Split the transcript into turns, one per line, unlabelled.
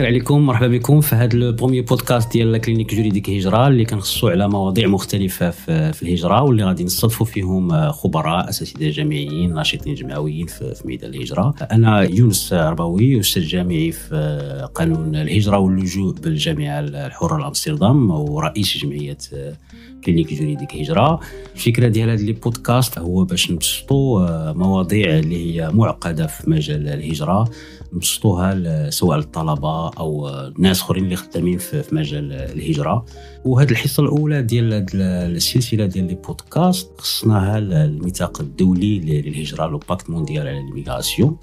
عليكم مرحبا بكم في هذا ال premier podcast ديال كلينيك جوريديك هجره اللي كنخصو على مواضيع مختلفة في الهجرة واللي غادي نستضفوا فيهم خبراء أساتذة جامعيين ناشطين جمعويين في ميدان الهجرة. أنا يونس عرباوي أستاذ جامعي في قانون الهجرة واللجوء بالجامعة الحرة لأمستردام ورئيس جمعية كلينيك جوريديك هجره الفكرة ديال هذا البودكاست هو باش نبسطوا مواضيع اللي هي معقدة في مجال الهجرة. نبسطوها سواء للطلبة أو ناس أخرين اللي خدامين في مجال الهجرة. وهذه الحصة الأولى ديال السلسلة ديال les podcasts خصناها الميثاق الدولي للهجرة le pacte mondial على les migrations